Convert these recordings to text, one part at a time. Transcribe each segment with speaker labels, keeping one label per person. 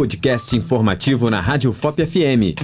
Speaker 1: podcast informativo na Rádio FOP FM.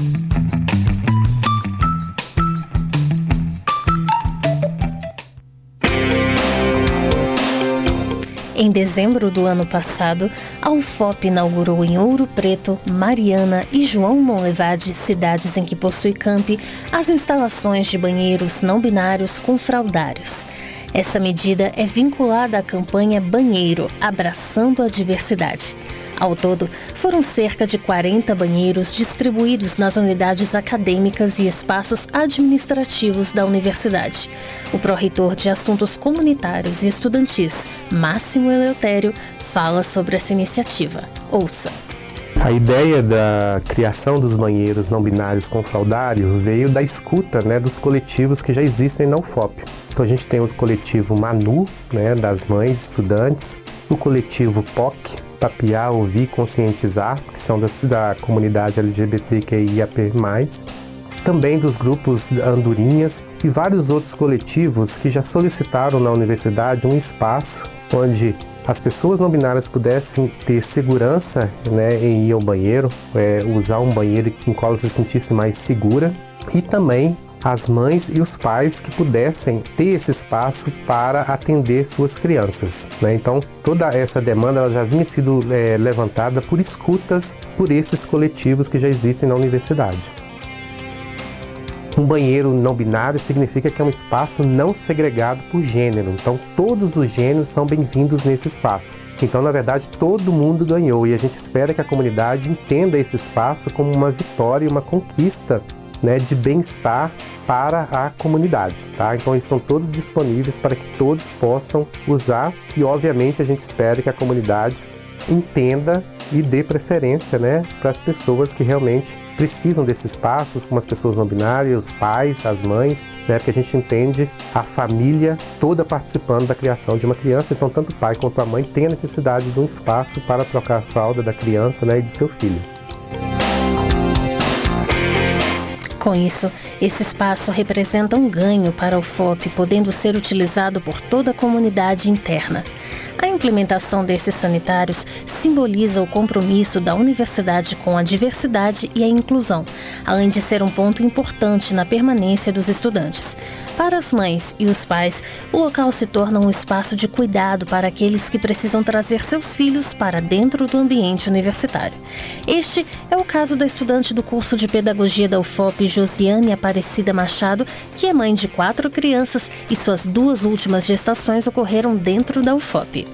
Speaker 2: Em dezembro do ano passado, a UFOP inaugurou em Ouro Preto, Mariana e João Monlevade, cidades em que possui campi, as instalações de banheiros não binários com fraudários. Essa medida é vinculada à campanha Banheiro Abraçando a Diversidade. Ao todo, foram cerca de 40 banheiros distribuídos nas unidades acadêmicas e espaços administrativos da universidade. O pró-reitor de Assuntos Comunitários e Estudantis, Máximo Eleutério, fala sobre essa iniciativa. Ouça.
Speaker 3: A ideia da criação dos banheiros não binários com fraudário veio da escuta né, dos coletivos que já existem na UFOP. Então a gente tem o coletivo Manu, né, das mães estudantes, o coletivo POC, Papiar, Ouvir, Conscientizar, que são das, da comunidade LGBTQIAP+, também dos grupos Andorinhas e vários outros coletivos que já solicitaram na universidade um espaço onde as pessoas não binárias pudessem ter segurança né, em ir ao banheiro, é, usar um banheiro em qual se sentisse mais segura e também as mães e os pais que pudessem ter esse espaço para atender suas crianças. Né? Então, toda essa demanda já vinha sido é, levantada por escutas por esses coletivos que já existem na universidade. Um banheiro não binário significa que é um espaço não segregado por gênero, então todos os gêneros são bem-vindos nesse espaço. Então, na verdade, todo mundo ganhou e a gente espera que a comunidade entenda esse espaço como uma vitória e uma conquista né, de bem-estar para a comunidade, tá? Então estão todos disponíveis para que todos possam usar e obviamente a gente espera que a comunidade entenda e dê preferência, né, para as pessoas que realmente precisam desses espaços, como as pessoas não binárias, os pais, as mães, né, porque a gente entende a família toda participando da criação de uma criança, então tanto o pai quanto a mãe têm a necessidade de um espaço para trocar a fralda da criança, né, e do seu filho.
Speaker 2: Com isso, esse espaço representa um ganho para o FOP, podendo ser utilizado por toda a comunidade interna. A implementação desses sanitários simboliza o compromisso da universidade com a diversidade e a inclusão, além de ser um ponto importante na permanência dos estudantes. Para as mães e os pais, o local se torna um espaço de cuidado para aqueles que precisam trazer seus filhos para dentro do ambiente universitário. Este é o caso da estudante do curso de Pedagogia da UFOP, Josiane Aparecida Machado, que é mãe de quatro crianças e suas duas últimas gestações ocorreram dentro da UFOP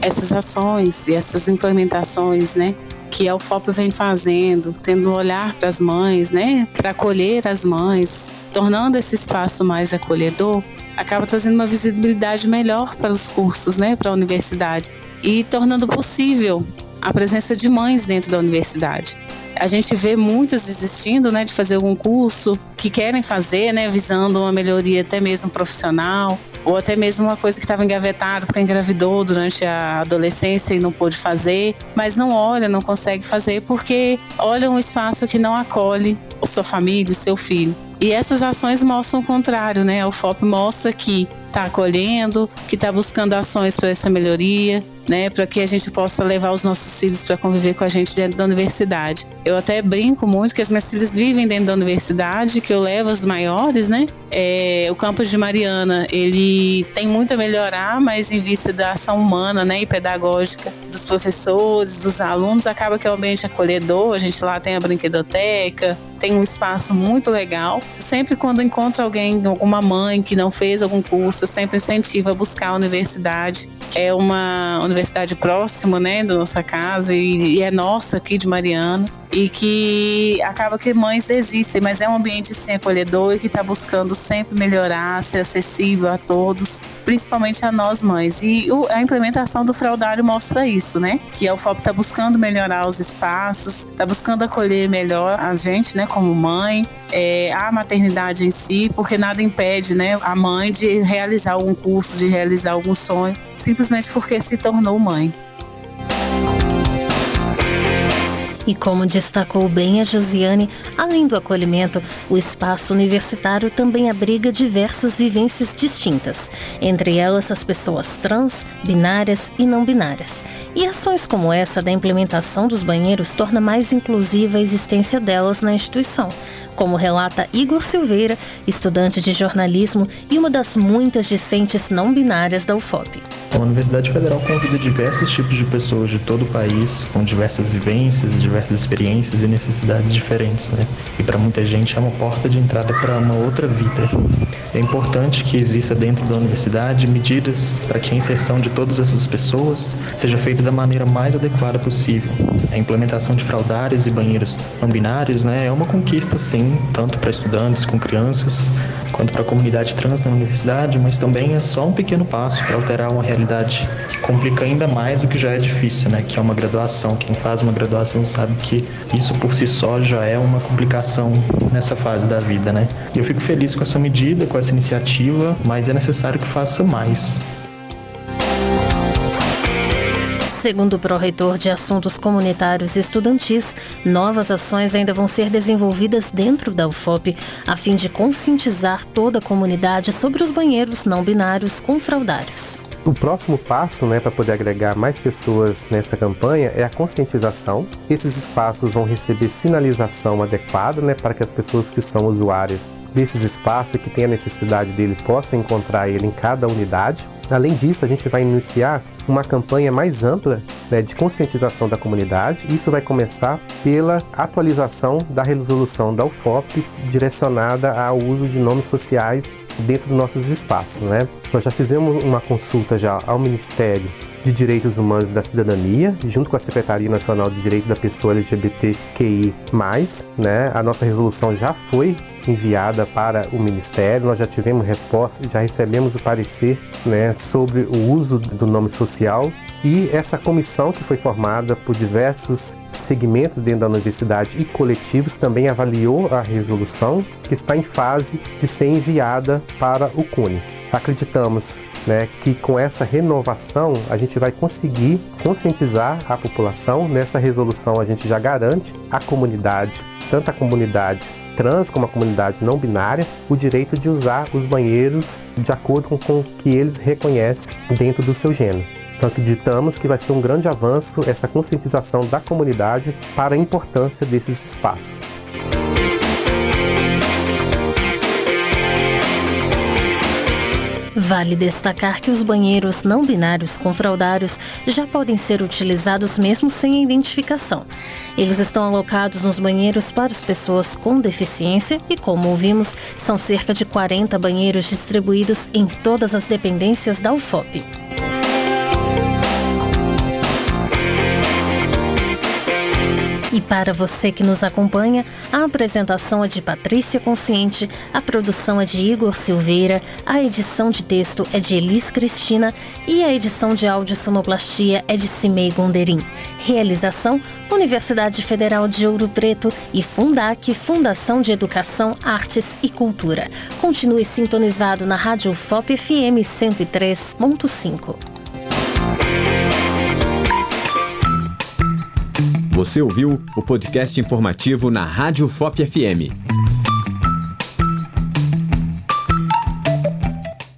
Speaker 4: essas ações e essas implementações, né, que a UFOP vem fazendo, tendo um olhar para as mães, né, para acolher as mães, tornando esse espaço mais acolhedor, acaba trazendo uma visibilidade melhor para os cursos, né, para a universidade. E tornando possível a presença de mães dentro da universidade. A gente vê muitas desistindo, né, de fazer algum curso que querem fazer, né, visando uma melhoria até mesmo profissional, ou até mesmo uma coisa que estava engavetada porque engravidou durante a adolescência e não pôde fazer, mas não olha, não consegue fazer porque olha um espaço que não acolhe sua família, o seu filho. E essas ações mostram o contrário, né? O FOP mostra que está acolhendo, que está buscando ações para essa melhoria, né, para que a gente possa levar os nossos filhos para conviver com a gente dentro da universidade. Eu até brinco muito que as minhas filhas vivem dentro da universidade, que eu levo as maiores, né? É, o campus de Mariana, ele tem muito a melhorar, mas em vista da ação humana, né, e pedagógica dos professores, dos alunos, acaba que é um ambiente acolhedor. A gente lá tem a brinquedoteca, tem um espaço muito legal. Sempre quando encontro alguém, alguma mãe que não fez algum curso, eu sempre incentivo a buscar a universidade. É uma universidade próxima, né, da nossa casa e, e é nossa aqui de Mariana e que acaba que mães desistem, mas é um ambiente sim acolhedor e que está buscando sempre melhorar, ser acessível a todos, principalmente a nós mães. E a implementação do fraudário mostra isso, né? Que a UFOP está buscando melhorar os espaços, está buscando acolher melhor a gente, né, como mãe, é, a maternidade em si, porque nada impede, né, a mãe de realizar algum curso, de realizar algum sonho, simplesmente porque se tornou mãe.
Speaker 2: E como destacou bem a Josiane, além do acolhimento, o espaço universitário também abriga diversas vivências distintas, entre elas as pessoas trans, binárias e não binárias. E ações como essa da implementação dos banheiros torna mais inclusiva a existência delas na instituição, como relata Igor Silveira, estudante de jornalismo e uma das muitas discentes não binárias da UFOP.
Speaker 5: A Universidade Federal convida diversos tipos de pessoas de todo o país, com diversas vivências, diversas experiências e necessidades diferentes, né? E para muita gente é uma porta de entrada para uma outra vida. É importante que exista dentro da universidade medidas para que a inserção de todas essas pessoas seja feita da maneira mais adequada possível. A implementação de fraldários e banheiros não binários, né, é uma conquista sim, tanto para estudantes com crianças, quanto para a comunidade trans na universidade, mas também é só um pequeno passo para alterar uma realidade que complica ainda mais do que já é difícil, né? Que é uma graduação. Quem faz uma graduação sabe que isso por si só já é uma complicação nessa fase da vida, né? E eu fico feliz com essa medida, com essa iniciativa, mas é necessário que faça mais.
Speaker 2: Segundo o pró-reitor de Assuntos Comunitários e Estudantis, novas ações ainda vão ser desenvolvidas dentro da UFOP a fim de conscientizar toda a comunidade sobre os banheiros não binários com fraudários.
Speaker 3: O próximo passo, né, para poder agregar mais pessoas nessa campanha é a conscientização. Esses espaços vão receber sinalização adequada, né, para que as pessoas que são usuárias desses espaços e que têm a necessidade dele possam encontrar ele em cada unidade. Além disso, a gente vai iniciar uma campanha mais ampla né, de conscientização da comunidade. Isso vai começar pela atualização da resolução da UFOP direcionada ao uso de nomes sociais dentro dos nossos espaços. Né? Nós já fizemos uma consulta já ao Ministério de Direitos Humanos e da Cidadania, junto com a Secretaria Nacional de Direito da Pessoa LGBTQI+. Né? A nossa resolução já foi enviada para o Ministério, nós já tivemos resposta, já recebemos o parecer né, sobre o uso do nome social e essa comissão que foi formada por diversos segmentos dentro da universidade e coletivos também avaliou a resolução que está em fase de ser enviada para o CUNE. Acreditamos né, que com essa renovação a gente vai conseguir conscientizar a população. Nessa resolução a gente já garante à comunidade, tanto a comunidade trans como a comunidade não binária, o direito de usar os banheiros de acordo com o que eles reconhecem dentro do seu gênero. Então acreditamos que vai ser um grande avanço essa conscientização da comunidade para a importância desses espaços.
Speaker 2: Vale destacar que os banheiros não binários com fraudários já podem ser utilizados mesmo sem identificação. Eles estão alocados nos banheiros para as pessoas com deficiência e, como ouvimos, são cerca de 40 banheiros distribuídos em todas as dependências da UFOP. E para você que nos acompanha, a apresentação é de Patrícia Consciente, a produção é de Igor Silveira, a edição de texto é de Elis Cristina e a edição de áudio sonoplastia é de Cimei Gonderim. Realização: Universidade Federal de Ouro Preto e Fundac, Fundação de Educação, Artes e Cultura. Continue sintonizado na Rádio FOP FM 103.5.
Speaker 1: Você ouviu o podcast informativo na Rádio FOP FM.